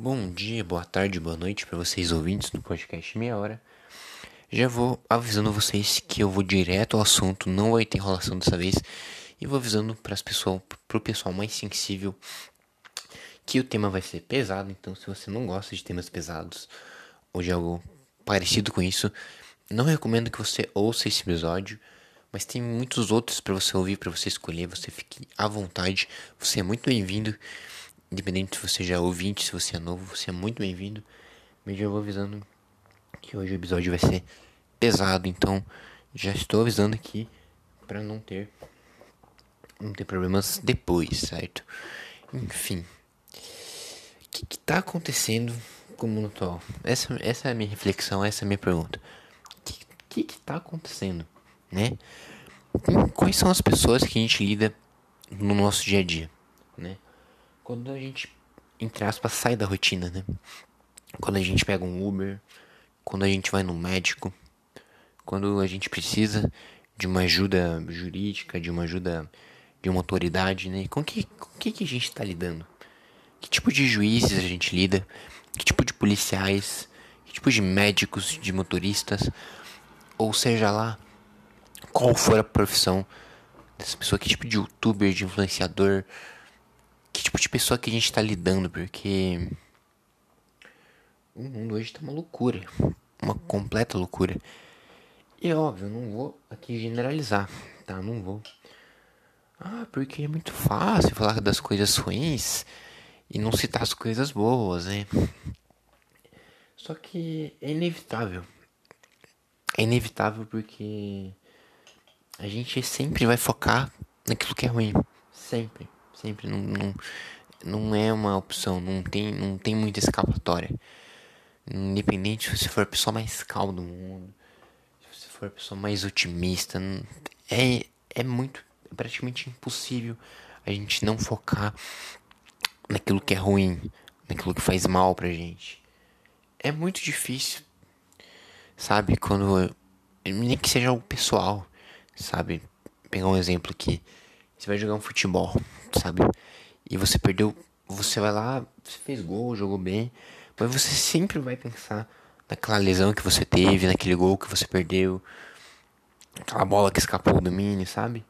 Bom dia, boa tarde, boa noite para vocês ouvintes do podcast Meia Hora. Já vou avisando vocês que eu vou direto ao assunto, não vai ter enrolação dessa vez. E vou avisando para as pessoas, pro pessoal mais sensível, que o tema vai ser pesado. Então, se você não gosta de temas pesados ou de algo parecido com isso, não recomendo que você ouça esse episódio. Mas tem muitos outros para você ouvir, para você escolher. Você fique à vontade. Você é muito bem-vindo. Independente se você já é ouvinte, se você é novo, você é muito bem-vindo. Mas já vou avisando que hoje o episódio vai ser pesado, então já estou avisando aqui para não ter não ter problemas depois, certo? Enfim. O que, que tá acontecendo com o mundo atual? Essa, essa é a minha reflexão, essa é a minha pergunta. O que, que, que tá acontecendo, né? Quais são as pessoas que a gente lida no nosso dia a dia? Quando a gente, entre aspas, sai da rotina, né? Quando a gente pega um Uber, quando a gente vai no médico, quando a gente precisa de uma ajuda jurídica, de uma ajuda de uma autoridade, né? Com que, com que, que a gente está lidando? Que tipo de juízes a gente lida? Que tipo de policiais? Que tipo de médicos, de motoristas? Ou seja lá, qual for a profissão dessa pessoa? Que tipo de youtuber, de influenciador? Que tipo de pessoa que a gente está lidando? Porque o mundo hoje tá uma loucura. Uma completa loucura. E óbvio, eu não vou aqui generalizar, tá? Não vou. Ah, porque é muito fácil falar das coisas ruins e não citar as coisas boas, né? Só que é inevitável. É inevitável porque a gente sempre vai focar naquilo que é ruim. Sempre. Sempre. Não, não, não é uma opção. Não tem, não tem muita escapatória. Independente se você for a pessoa mais calma do mundo, se você for a pessoa mais otimista, é, é muito, é praticamente impossível a gente não focar naquilo que é ruim, naquilo que faz mal pra gente. É muito difícil, sabe? Quando, nem que seja o pessoal, sabe? Pegar um exemplo aqui. Você vai jogar um futebol, sabe? E você perdeu, você vai lá, você fez gol, jogou bem mas você sempre vai pensar naquela lesão que você teve, naquele gol que você perdeu, aquela bola que escapou do domínio, sabe?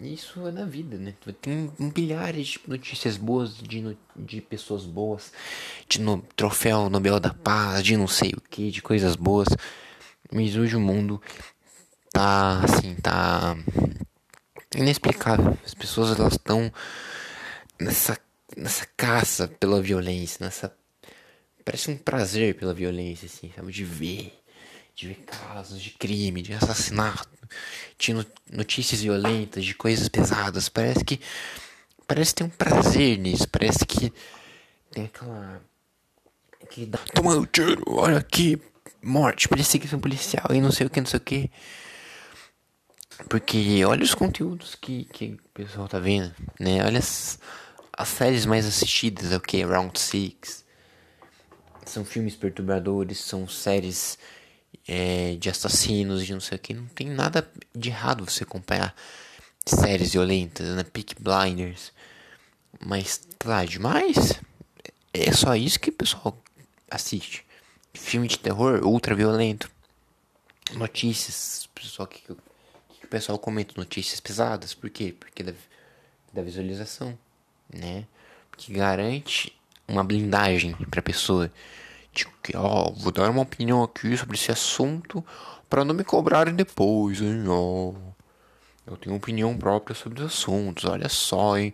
Isso é na vida, né? Tem milhares de notícias boas de, de pessoas boas, de no, troféu Nobel da Paz, de não sei o que, de coisas boas. Mas hoje o mundo tá assim, tá inexplicável. As pessoas elas estão nessa, nessa caça pela violência, nessa parece um prazer pela violência, assim, sabe? De ver, de ver casos de crime, de assassinato, de notícias violentas, de coisas pesadas. Parece que. Parece ter um prazer nisso. Parece que tem aquela. Que dá. Tomando tiro, olha aqui, morte, perseguição policial e não sei o que, não sei o que. Porque olha os conteúdos que, que o pessoal tá vendo, né? Olha as, as séries mais assistidas, é o que? Round 6 são filmes perturbadores, são séries é, de assassinos, de não sei o que. Não tem nada de errado você acompanhar séries violentas, né? Peak Blinders. Mas, tá demais? É só isso que o pessoal assiste. Filme de terror ultra violento. Notícias, pessoal que, pessoal comenta notícias pesadas, por quê? Porque da, da visualização, né? Que garante uma blindagem para a pessoa. Tipo, que, ó, vou dar uma opinião aqui sobre esse assunto para não me cobrarem depois, hein, ó. Eu tenho opinião própria sobre os assuntos, olha só, hein.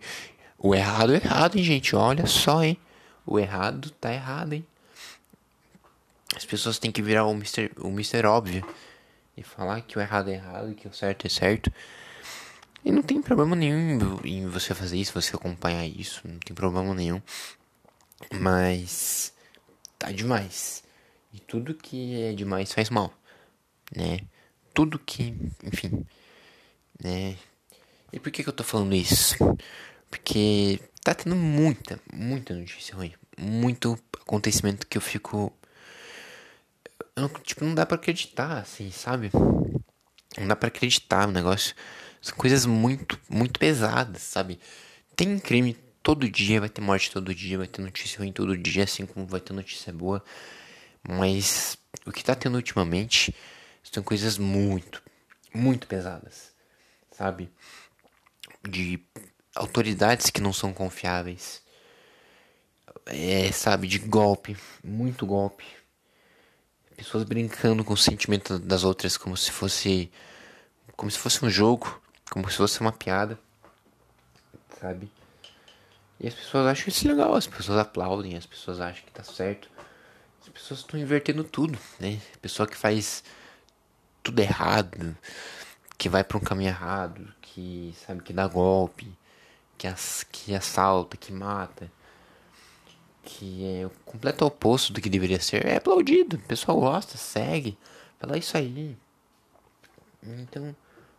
O errado é errado, hein, gente, olha só, hein. O errado tá errado, hein. As pessoas têm que virar o Mr. O Mr. Óbvio e falar que o errado é errado e que o certo é certo. E não tem problema nenhum em você fazer isso, você acompanhar isso, não tem problema nenhum. Mas tá demais. E tudo que é demais faz mal, né? Tudo que, enfim, né? E por que, que eu tô falando isso? Porque tá tendo muita, muita notícia ruim. Muito acontecimento que eu fico. Tipo, não dá pra acreditar, assim, sabe? Não dá pra acreditar no negócio. São coisas muito, muito pesadas, sabe? Tem crime todo dia, vai ter morte todo dia, vai ter notícia ruim todo dia, assim como vai ter notícia boa. Mas o que tá tendo ultimamente são coisas muito, muito pesadas, sabe? De autoridades que não são confiáveis. É, sabe, de golpe, muito golpe. Pessoas brincando com o sentimento das outras como se fosse como se fosse um jogo, como se fosse uma piada. Sabe? E as pessoas acham isso legal, as pessoas aplaudem, as pessoas acham que tá certo. As pessoas estão invertendo tudo, né? Pessoa que faz tudo errado, que vai para um caminho errado, que sabe que dá golpe, que, as, que assalta, que mata, que é o completo oposto do que deveria ser, é aplaudido. O pessoal gosta, segue, fala isso aí. Então,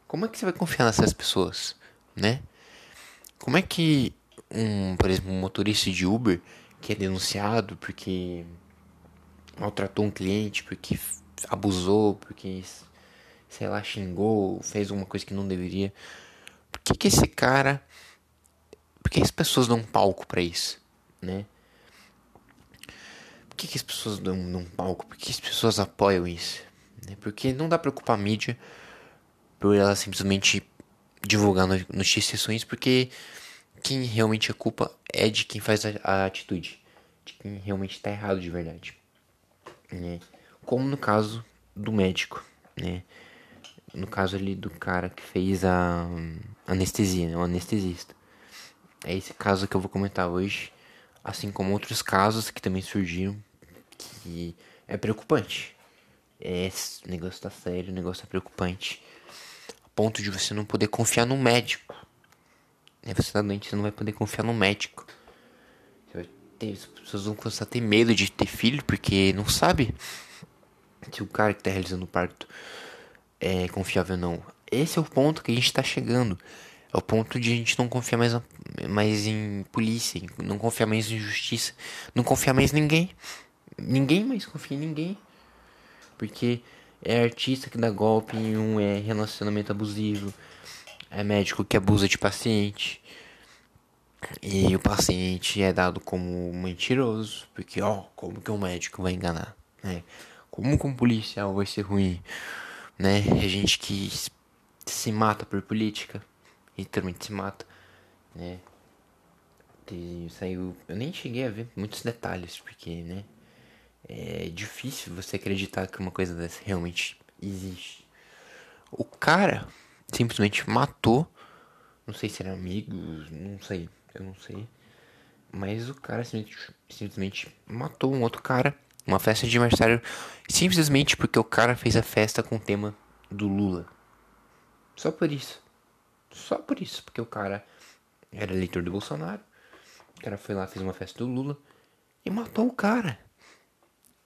como é que você vai confiar nessas pessoas, né? Como é que um, por exemplo, um motorista de Uber que é denunciado porque maltratou um cliente, porque abusou, porque sei lá, xingou, fez alguma coisa que não deveria. Por que, que esse cara. Por que as pessoas dão um palco para isso, né? Que, que as pessoas dão, dão um palco? Por que as pessoas apoiam isso? Né? Porque não dá pra culpar a mídia por ela simplesmente divulgar notícias ruins, porque quem realmente a culpa é de quem faz a, a atitude, de quem realmente está errado de verdade, né? Como no caso do médico, né? No caso ali do cara que fez a anestesia, né? o anestesista. É esse caso que eu vou comentar hoje, assim como outros casos que também surgiram, que é preocupante. É, esse negócio tá sério, o negócio é preocupante. A ponto de você não poder confiar no médico né, você tá doente, você não vai poder confiar no médico. As pessoas vão começar a ter medo de ter filho, porque não sabe se o cara que tá realizando o parto é confiável ou não. Esse é o ponto que a gente tá chegando. É o ponto de a gente não confiar mais, mais em polícia, não confiar mais em justiça, não confiar mais em ninguém. Ninguém mais confia em ninguém. Porque é artista que dá golpe em um, é relacionamento abusivo, é médico que abusa de paciente. E o paciente é dado como mentiroso, porque ó, como que um médico vai enganar, né? Como que um policial vai ser ruim, né? É gente que se mata por política, literalmente se mata, né? E saiu, eu nem cheguei a ver muitos detalhes, porque, né? É difícil você acreditar que uma coisa dessa realmente existe. O cara simplesmente matou. Não sei se eram amigos, não sei, eu não sei. Mas o cara simplesmente, simplesmente matou um outro cara. Uma festa de aniversário simplesmente porque o cara fez a festa com o tema do Lula. Só por isso. Só por isso. Porque o cara era eleitor do Bolsonaro. O cara foi lá, fez uma festa do Lula e matou o cara.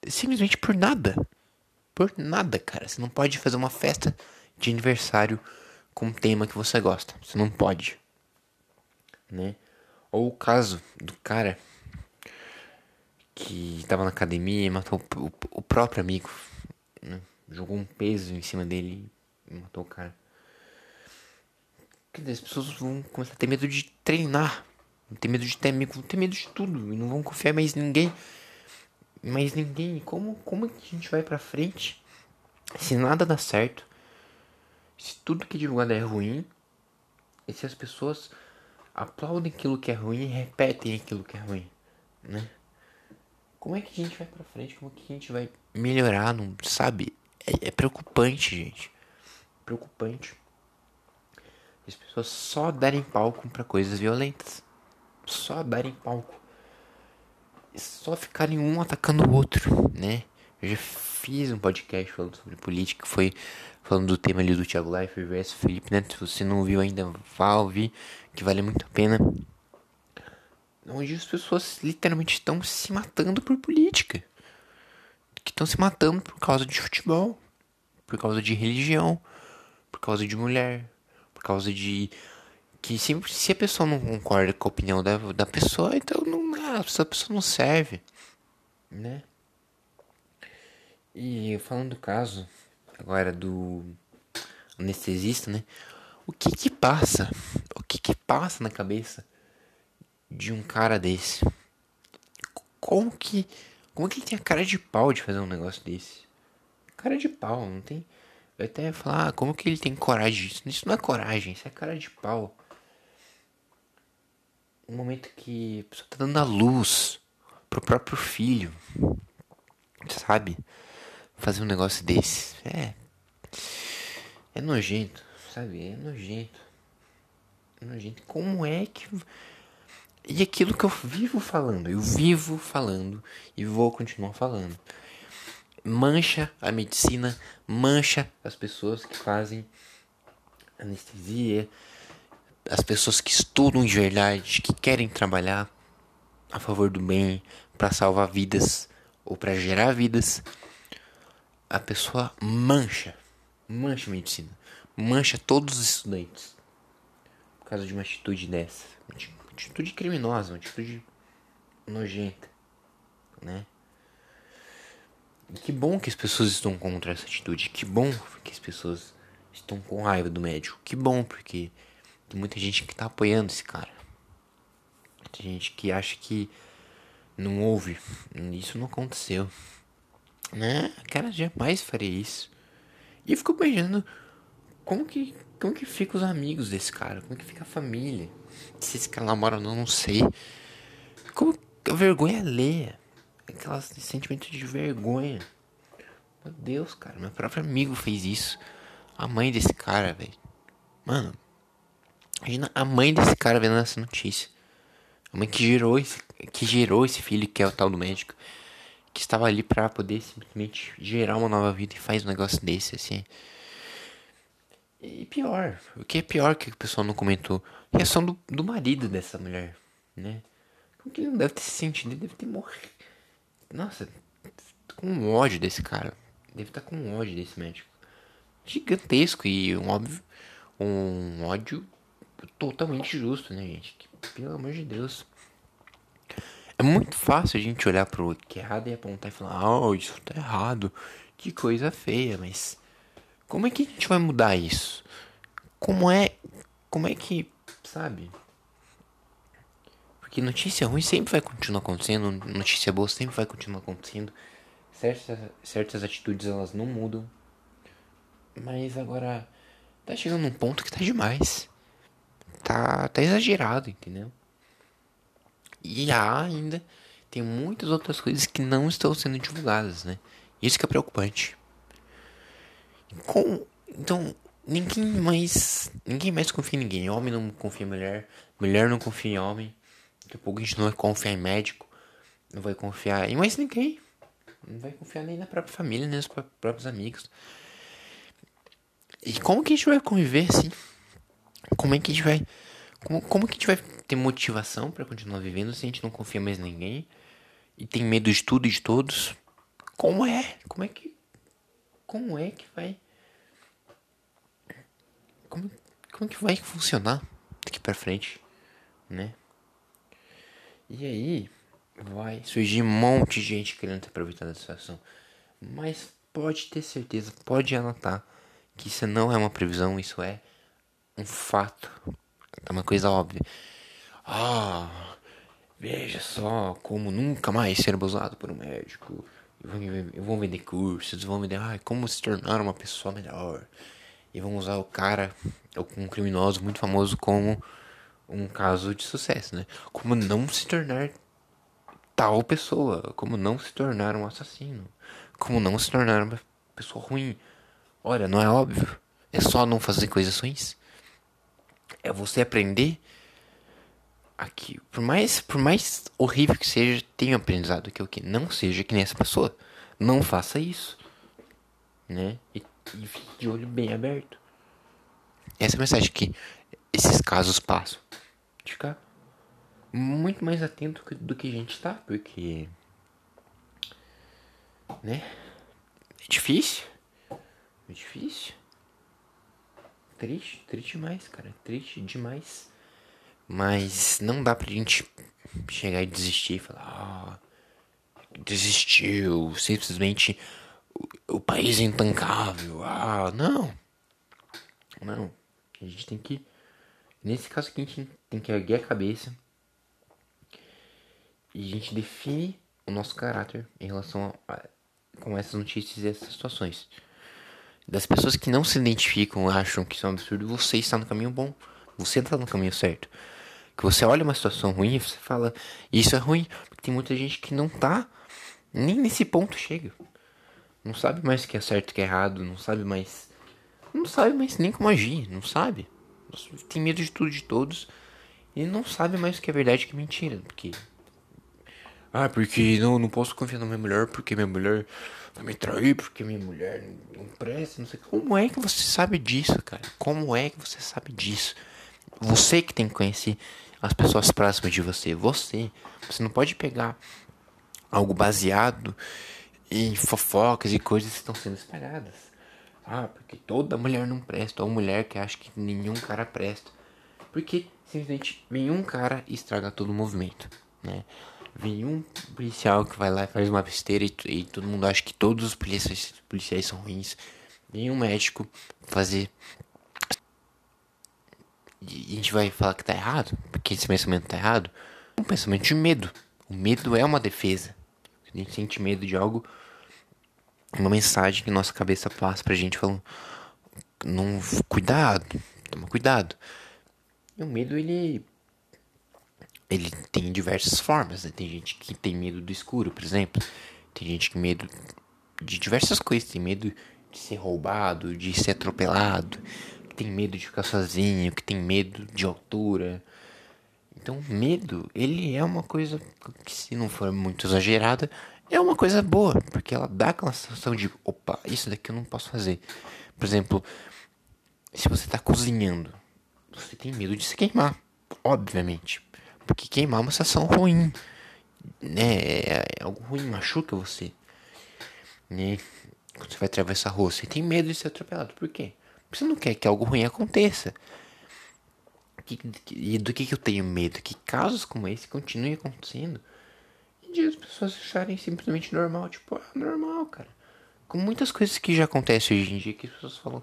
Simplesmente por nada. Por nada, cara. Você não pode fazer uma festa de aniversário com um tema que você gosta. Você não pode. Né? Ou o caso do cara que estava na academia e matou o, próprio amigo. Né? Jogou um peso em cima dele e matou o cara. As pessoas vão começar a ter medo de treinar. Vão ter medo de ter amigo, vão ter medo de tudo. E não vão confiar mais em ninguém. Mais ninguém. Como, como é que a gente vai pra frente se nada dá certo? se tudo que é divulgado é ruim, e se as pessoas aplaudem aquilo que é ruim e repetem aquilo que é ruim, né? Como é que a gente vai pra frente? Como é que a gente vai melhorar? Não, sabe? É, é preocupante, gente. Preocupante. As pessoas só darem palco para coisas violentas. Só darem palco. Só ficarem um atacando o outro, né? Eu já fiz um podcast falando sobre política, foi falando do tema ali do Thiago Leifert versus Felipe Neto. Se você não viu ainda, vá ouvir, que vale muito a pena. Onde as pessoas literalmente estão se matando por política. Que estão se matando por causa de futebol, por causa de religião, por causa de mulher, por causa de. Que se, se a pessoa não concorda com a opinião da, da pessoa, então não, essa pessoa não serve, né? E falando do caso agora do anestesista, né? O que que passa? O que que passa na cabeça de um cara desse? Como que. Como que ele tem a cara de pau de fazer um negócio desse? Cara de pau, não tem. Eu até ia falar, ah, como que ele tem coragem disso? Isso não é coragem, isso é cara de pau. Um momento que a tá dando a luz pro próprio filho. Sabe? Fazer um negócio desse. É. É nojento, sabe? É nojento. É nojento. Como é que. E aquilo que eu vivo falando, eu vivo falando e vou continuar falando. Mancha a medicina, mancha as pessoas que fazem anestesia, as pessoas que estudam de verdade, que querem trabalhar a favor do bem, para salvar vidas ou para gerar vidas, a pessoa mancha, mancha a medicina, mancha todos os estudantes por causa de uma atitude dessa, uma atitude criminosa, uma atitude nojenta, né? Que bom que as pessoas estão contra essa atitude, que bom que as pessoas estão com raiva do médico, que bom porque tem muita gente que tá apoiando esse cara. Tem gente que acha que não houve. Isso não aconteceu. Né? Cara, jamais faria isso. E eu fico imaginando como que, como que fica os amigos desse cara, como que fica a família. Se esse cara namora ou não, não sei. Como a vergonha alheia. Aquele sentimento de vergonha. Meu Deus, cara, meu próprio amigo fez isso. A mãe desse cara, velho. Mano, imagina a mãe desse cara vendo essa notícia. A mãe que gerou esse, que gerou esse filho, que é o tal do médico, que estava ali para poder simplesmente gerar uma nova vida e faz um negócio desse, assim. E pior, o que é pior que o pessoal não comentou, reação do, do marido dessa mulher, né? Como que ele não deve ter se sentido, ele deve ter morrido. Nossa, com ódio desse cara. Deve estar com ódio desse médico. Gigantesco e um óbvio, um ódio totalmente justo, né, gente? Que, pelo amor de Deus. É muito fácil a gente olhar pro que é errado e apontar e falar, oh, isso tá errado. Que coisa feia, mas como é que a gente vai mudar isso? Como é. Como é que. Sabe? Porque notícia ruim sempre vai continuar acontecendo, notícia boa sempre vai continuar acontecendo. Certas, certas atitudes elas não mudam. Mas agora tá chegando num ponto que tá demais tá, tá exagerado, entendeu? E há ainda tem muitas outras coisas que não estão sendo divulgadas, né? Isso que é preocupante. Com, então, ninguém mais ninguém mais confia em ninguém. Homem não confia em mulher, mulher não confia em homem. Daqui a pouco a gente não vai confiar em médico, não vai confiar em mais ninguém. Não vai confiar nem na própria família, nem nos próprios amigos. E como que a gente vai conviver assim? Como é que a gente vai. Como, como que a gente vai ter motivação para continuar vivendo se a gente não confia mais em ninguém? E tem medo de tudo e de todos? Como é? Como é que. Como é que vai. Como, como que vai funcionar daqui pra frente? Né? E aí vai surgir um monte de gente querendo se aproveitar da situação. Mas pode ter certeza, pode anotar que isso não é uma previsão, isso é um fato. É uma coisa óbvia. Ah, veja só como nunca mais ser abusado por um médico. Vão vender cursos, vão vender ah, como se tornar uma pessoa melhor. E vão usar o cara, um criminoso muito famoso, como um caso de sucesso, né? Como não se tornar tal pessoa, como não se tornar um assassino, como não se tornar uma pessoa ruim. Olha, não é óbvio. É só não fazer coisas ruins é você aprender aqui, por mais, por mais horrível que seja, tenha aprendizado que o que não seja que nem essa pessoa. Não faça isso, né? E, e fique de olho bem aberto. Essa é a mensagem que esses casos passam. De ficar muito mais atento do que a gente está, porque né? É difícil. É difícil. Triste, triste demais, cara. Triste demais. Mas não dá pra gente chegar e desistir e falar, ah, desistiu, simplesmente o, o país é intancável. Ah, não. Não. A gente tem que. Nesse caso aqui, a gente tem que erguer a cabeça E a gente define o nosso caráter em relação a, a com essas notícias e essas situações. Das pessoas que não se identificam, acham que isso é um absurdo, você está no caminho bom. Você está no caminho certo. Que você olha uma situação ruim e você fala, isso é ruim. Porque tem muita gente que não tá nem nesse ponto chega. Não sabe mais o que é certo o que é errado. Não sabe mais. Não sabe mais nem como agir. Não sabe. Tem medo de tudo de todos. E não sabe mais o que é verdade e que é mentira. Porque ah, porque não, não posso confiar na minha mulher porque minha mulher me trair, porque minha mulher não presta, não sei. Como é que você sabe disso, cara? Como é que você sabe disso? Você que tem que conhecer as pessoas próximas de você. Você. Você não pode pegar algo baseado em fofocas e coisas que estão sendo espalhadas. Ah, porque toda mulher não presta, ou mulher que acha que nenhum cara presta. Porque simplesmente nenhum cara estraga todo o movimento, né? Vem um policial que vai lá e faz uma besteira e, e todo mundo acha que todos os policiais, policiais são ruins. Vem um médico fazer. E a gente vai falar que tá errado, porque esse pensamento tá errado. Um pensamento de medo. O medo é uma defesa. A gente sente medo de algo, uma mensagem que nossa cabeça passa pra gente falando: não, cuidado, toma cuidado. E o medo, ele ele tem diversas formas, né? Tem gente que tem medo do escuro, por exemplo. Tem gente que tem medo de diversas coisas. Tem medo de ser roubado, de ser atropelado. Que tem medo de ficar sozinho, que tem medo de altura. Então, medo, ele é uma coisa que, se não for muito exagerada, é uma coisa boa. Porque ela dá aquela sensação de, opa, isso daqui eu não posso fazer. Por exemplo, se você está cozinhando, você tem medo de se queimar, obviamente. Porque queimar é uma sensação ruim. Né? É, é algo ruim, machuca você. Né? Quando você vai atravessar a rua, você tem medo de ser atropelado. Por quê? Porque você não quer que algo ruim aconteça. E do que, que eu tenho medo? Que casos como esse continuem acontecendo. E de as pessoas acharem simplesmente normal. Tipo, ah, normal, cara. Com muitas coisas que já acontecem hoje em dia que as pessoas falam.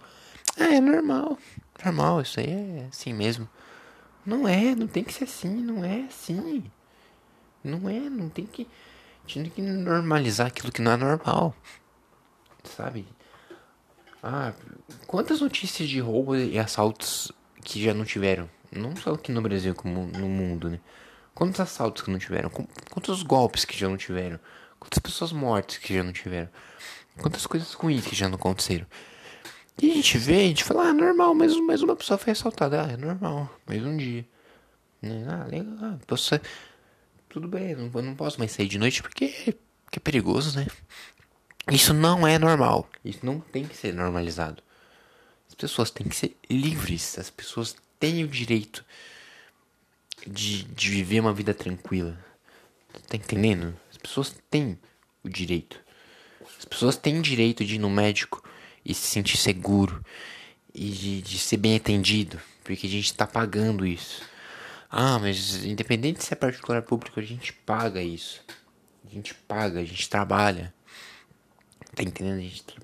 Ah, é normal. Normal, isso aí é assim mesmo. Não é, não tem que ser assim, não é assim. Não é, não tem que. A gente tem que normalizar aquilo que não é normal. Sabe? Ah, quantas notícias de roubo e assaltos que já não tiveram? Não só aqui no Brasil, como no mundo, né? Quantos assaltos que não tiveram? Quantos golpes que já não tiveram? Quantas pessoas mortas que já não tiveram? Quantas coisas ruins que já não aconteceram? E a gente vê, a gente fala, ah, normal, mas, mais uma pessoa foi assaltada. Ah, é normal, mais um dia. Né? Ah, legal, ah, posso tudo bem, não, não posso mais sair de noite porque, porque é perigoso, né? Isso não é normal. Isso não tem que ser normalizado. As pessoas têm que ser livres. As pessoas têm o direito de, de viver uma vida tranquila. Tá entendendo? As pessoas têm o direito. As pessoas têm direito de ir no médico e se sentir seguro e de, de ser bem atendido, porque a gente está pagando isso. Ah, mas independente se é particular ou público, a gente paga isso. A gente paga, a gente trabalha. Tá entendendo? A gente tra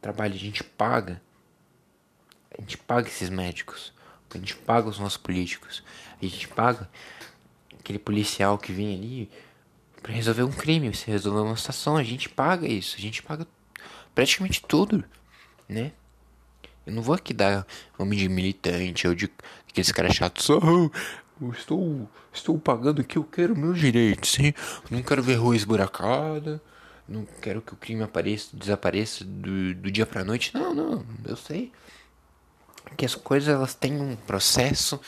trabalha, a gente paga. A gente paga esses médicos. A gente paga os nossos políticos. A gente paga aquele policial que vem ali para resolver um crime, se resolver uma situação. A gente paga isso. A gente paga praticamente tudo né? Eu não vou aqui dar nome de militante ou de aqueles caras chatos. Oh, eu estou, estou pagando aqui, eu quero meus direitos, hein? Não quero ver rua esburacada. Não quero que o crime apareça, desapareça do, do dia pra noite. Não, não, eu sei. Que as coisas elas têm um processo,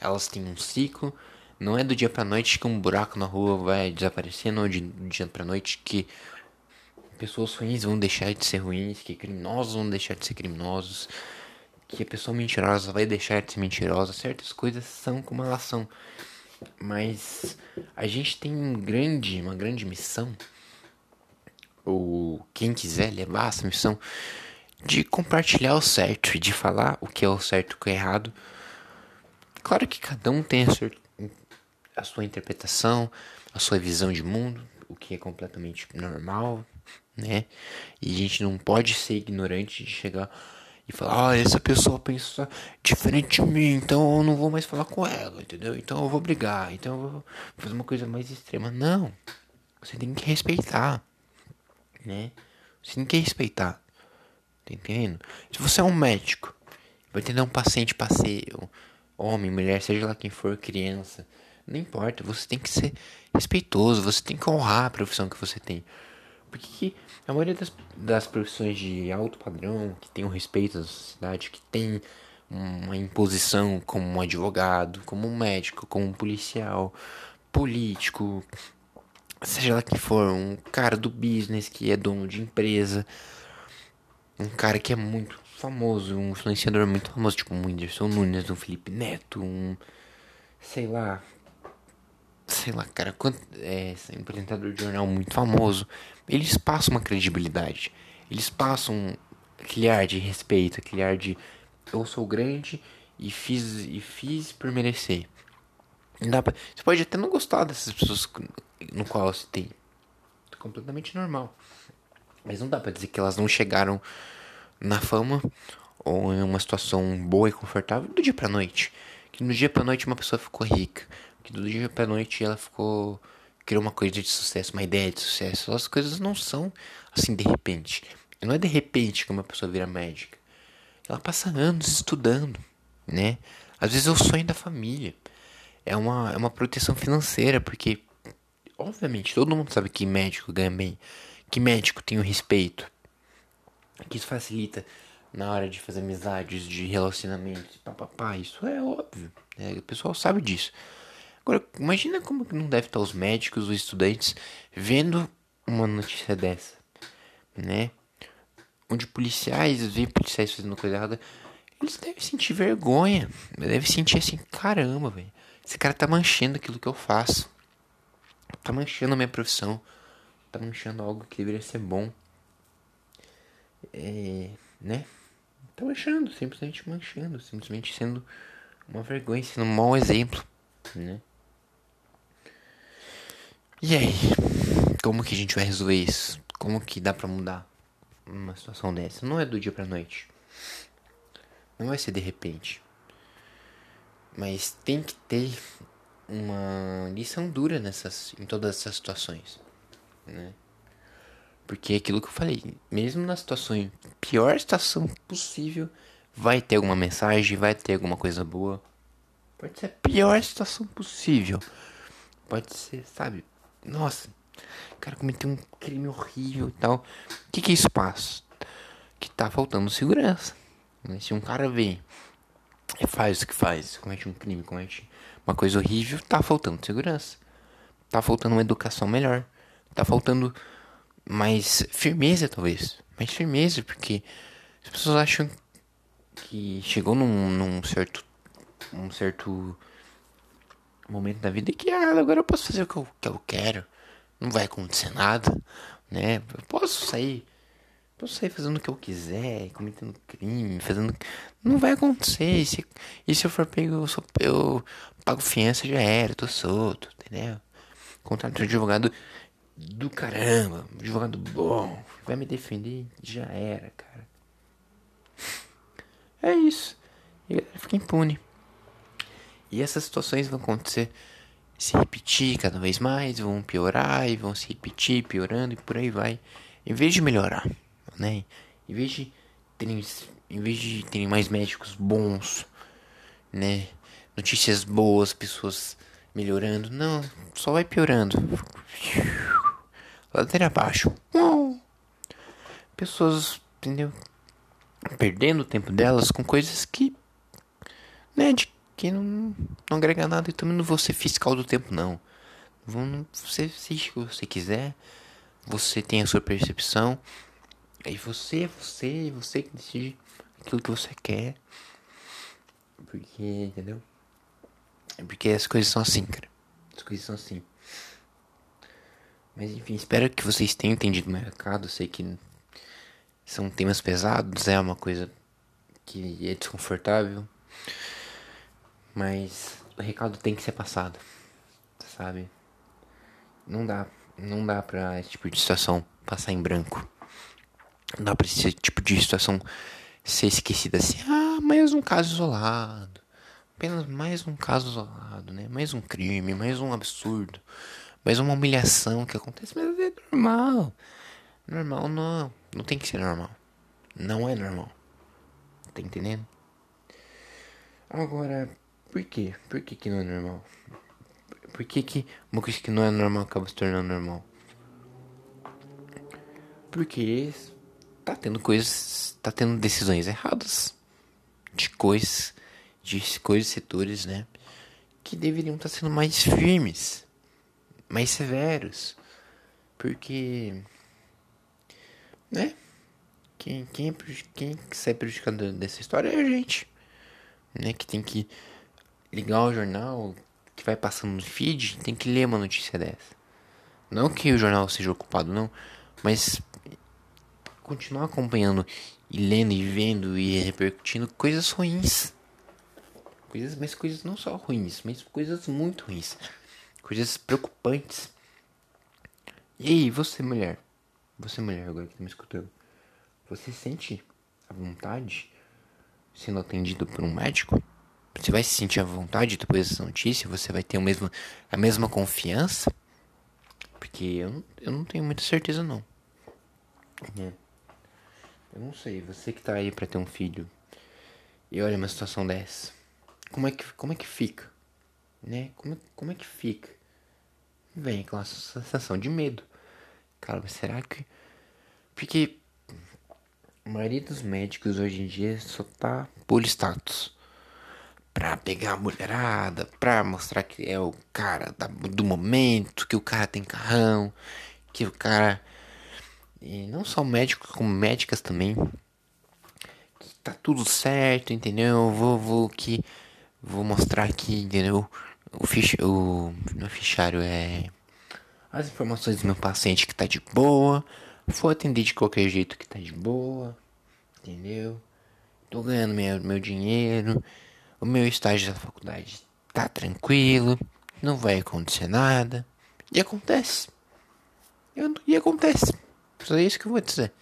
elas têm um ciclo. Não é do dia pra noite que um buraco na rua vai desaparecer, não é do dia pra noite que pessoas ruins vão deixar de ser ruins, que criminosos vão deixar de ser criminosos, que a pessoa mentirosa vai deixar de ser mentirosa. Certas coisas são como elas são. Mas a gente tem um grande, uma grande missão, ou quem quiser levar essa missão, de compartilhar o certo e de falar o que é o certo e o que é errado. Claro que cada um tem a sua, a sua interpretação, a sua visão de mundo, o que é completamente normal, né? E a gente não pode ser ignorante de chegar e falar, ah, essa pessoa pensa diferente de mim, então eu não vou mais falar com ela, entendeu? Então eu vou brigar, então eu vou fazer uma coisa mais extrema. Não. Você tem que respeitar, né? Você tem que respeitar. Tá entendendo? Se você é um médico, vai atender um paciente passeio, homem, mulher, seja lá quem for, criança, não importa, você tem que ser respeitoso, você tem que honrar a profissão que você tem. Porque a maioria das, das profissões de alto padrão, que tem um respeito da sociedade, que tem uma imposição como um advogado, como um médico, como um policial, político, seja lá quem for, um cara do business que é dono de empresa, um cara que é muito famoso, um influenciador muito famoso, tipo um Whindersson Nunes, um Felipe Neto, um sei lá, sei lá, cara, quanto, é, um apresentador de jornal muito famoso, eles passam uma credibilidade, eles passam aquele ar de respeito, aquele ar de eu sou grande e fiz e fiz por merecer. Dá pra, você pode até não gostar dessas pessoas no qual você tem. É completamente normal. Mas não dá pra dizer que elas não chegaram na fama ou em uma situação boa e confortável do dia pra noite. Que no dia pra noite uma pessoa ficou rica. Que do dia pra noite ela ficou. criou uma coisa de sucesso, uma ideia de sucesso. As coisas não são assim de repente. Não é de repente que uma pessoa vira médica. Ela passa anos estudando, né? Às vezes é o sonho da família é uma, é uma proteção financeira, porque, obviamente, todo mundo sabe que médico ganha bem, que médico tem o respeito, que isso facilita na hora de fazer amizades, de relacionamentos, papapá, isso é óbvio, né? o pessoal sabe disso. Agora, imagina como que não deve estar os médicos, os estudantes, vendo uma notícia dessa, né? Onde policiais veem policiais fazendo coisa errada, eles devem sentir vergonha, devem sentir assim, caramba, velho. Esse cara tá manchando aquilo que eu faço. Tá manchando a minha profissão. Tá manchando algo que deveria ser bom. É, né? Tá manchando, simplesmente manchando, simplesmente sendo uma vergonha, sendo um mau exemplo, né? E aí? Como que a gente vai resolver isso? Como que dá pra mudar uma situação dessa? Não é do dia pra noite. Não vai ser de repente. Mas tem que ter uma lição dura nessas, em todas essas situações, né? Porque é aquilo que eu falei, mesmo na situação, pior situação possível, vai ter alguma mensagem, vai ter alguma coisa boa. Pode ser a pior situação possível. Pode ser, sabe? Nossa, o cara cometeu um crime horrível e tal. O que que isso passa? Que tá faltando segurança. Né? Se um cara vem faz o que faz, comete um crime, comete uma coisa horrível, tá faltando segurança. Tá faltando uma educação melhor. Tá faltando mais firmeza, talvez. Mais firmeza, porque as pessoas acham que chegou num, num certo. um certo momento da vida que ah, agora eu posso fazer o que eu, que eu quero. Não vai acontecer nada, né? Eu posso sair Posso sair fazendo o que eu quiser, cometendo crime, fazendo. Não vai acontecer. E se, e se eu for pego, eu, sou, eu pago fiança, já era, tô solto, entendeu? Contrato de advogado do caramba, advogado bom, vai me defender, já era, cara. É isso. E fica impune. E essas situações vão acontecer, se repetir cada vez mais, vão piorar e vão se repetir, piorando e por aí vai. Em vez de melhorar né? Em vez de terem, em vez de terem mais médicos bons, né? Notícias boas, pessoas melhorando, não, só vai piorando. Ladeira abaixo. Pessoas, entendeu? Perdendo o tempo delas com coisas que, né, de, que não, não agrega nada e também não vou ser fiscal do tempo, não. Você assiste o que você quiser, você tem a sua percepção, Aí você, você, você que decide aquilo que você quer. Porque, entendeu? Porque as coisas são assim, cara. As coisas são assim. Mas enfim, espero que vocês tenham entendido o. Eu sei que são temas pesados, é uma coisa que é desconfortável. Mas o recado tem que ser passado, sabe? Não dá, não dá pra esse tipo de situação passar em branco. Não dá pra esse tipo de situação ser esquecida assim. Ah, mais um caso isolado. Apenas mais um caso isolado, né? Mais um crime, mais um absurdo. Mais uma humilhação que acontece, mas é normal. Normal não. Não tem que ser normal. Não é normal. Tá entendendo? Agora, por quê? Por que, que não é normal? Por que, que uma coisa que não é normal acaba se tornando normal? Porque tá tendo coisas. tá tendo decisões erradas. De coisas. De coisas setores, né? Que deveriam estar tá sendo mais firmes. Mais severos. Porque. Né? Quem, quem, é, quem sai prejudicado dessa história é a gente. Né? Que tem que ligar o jornal que vai passando no feed, tem que ler uma notícia dessa. Não que o jornal seja ocupado, não. Mas continuar acompanhando e lendo e vendo e repercutindo coisas ruins. Coisas, mas coisas não só ruins, mas coisas muito ruins. Coisas preocupantes. E aí, você mulher? Você mulher agora que tá me escutando. Você sente a vontade sendo atendido por um médico? Você vai se sentir à vontade depois dessa notícia? Você vai ter o mesmo, a mesma confiança? Porque eu, eu não tenho muita certeza não. É. Eu não sei, você que tá aí pra ter um filho e olha uma situação dessa. Como é que, como é que fica? Né? Como, é, como é que fica? Vem aquela sensação de medo. Cara, mas será que. Porque a maioria dos médicos hoje em dia só tá por status. Pra pegar a mulherada, pra mostrar que é o cara da, do momento, que o cara tem carrão, que o cara. E não só médicos, como médicas também. Que tá tudo certo, entendeu? Vou, vou que. Vou mostrar aqui, entendeu? O, fich, o, o fichário é. As informações do meu paciente que tá de boa foi atender de qualquer jeito que tá de boa, entendeu? Tô ganhando meu, meu dinheiro, o meu estágio da faculdade tá tranquilo, não vai acontecer nada. E acontece. E acontece. Só isso que eu vou dizer.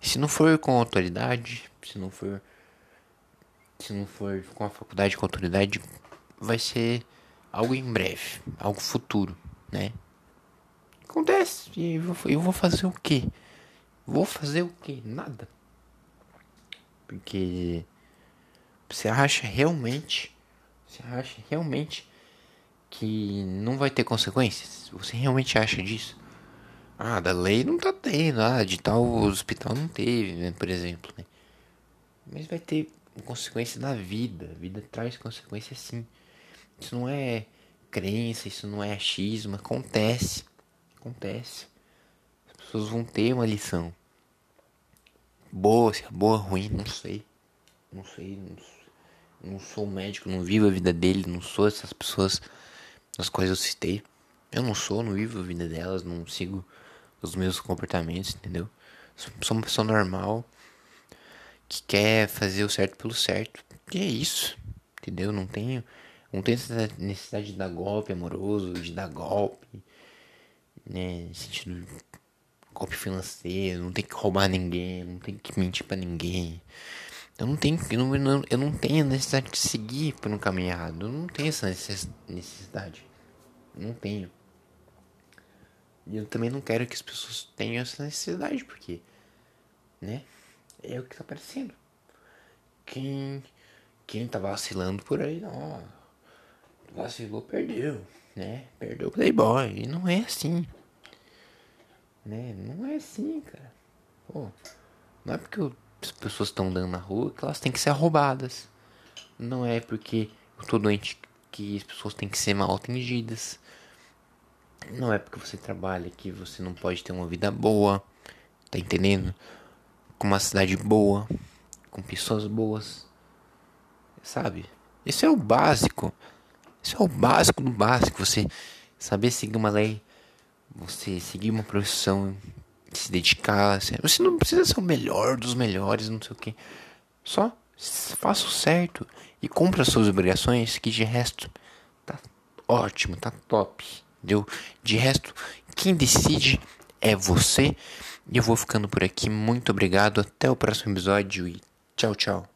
Se não for com autoridade, se não for. Se não for com a faculdade com autoridade, vai ser algo em breve, algo futuro, né? Acontece. E eu vou, eu vou fazer o quê? Vou fazer o quê? Nada. Porque você acha realmente, você acha realmente que não vai ter consequências? Você realmente acha disso? Ah, da lei não tá tendo, ah, de tal hospital não teve, né, por exemplo, né? Mas vai ter consequência na vida. A vida traz consequências sim. Isso não é crença, isso não é achismo, acontece. Acontece. As pessoas vão ter uma lição. Boa, se é boa, ruim, não sei. Não sei. Não, não sou médico, não vivo a vida dele, não sou essas pessoas das quais eu citei. Eu não sou, não vivo a vida delas, não sigo os meus comportamentos, entendeu? Sou uma pessoa normal que quer fazer o certo pelo certo. E é isso, entendeu? Não tenho, não tenho necessidade de dar golpe amoroso, de dar golpe, né? No sentido golpe financeiro, não tem que roubar ninguém, não tem que mentir para ninguém. Eu não tenho, eu não, eu não tenho necessidade de seguir por um caminho errado. Eu não tenho essa necessidade. Não tenho. E eu também não quero que as pessoas tenham essa necessidade, porque, né? É o que tá aparecendo. Quem, quem tá vacilando por aí, não. Vacilou, perdeu, né? Perdeu o Playboy. E não é assim. Né? Não é assim, cara. Pô, não é porque as pessoas estão andando na rua que elas têm que ser roubadas. Não é porque eu tô doente que as pessoas têm que ser mal atendidas. Não é porque você trabalha que você não pode ter uma vida boa. Tá entendendo? Com uma cidade boa. Com pessoas boas. Sabe? Isso é o básico. Isso é o básico do básico. Você saber seguir uma lei você seguir uma profissão, se dedicar. Você não precisa ser o melhor dos melhores, não sei o que. Só faça o certo e cumpra as suas obrigações, que de resto tá ótimo, tá top. Entendeu? De resto, quem decide é você. E eu vou ficando por aqui. Muito obrigado. Até o próximo episódio e Tchau, tchau.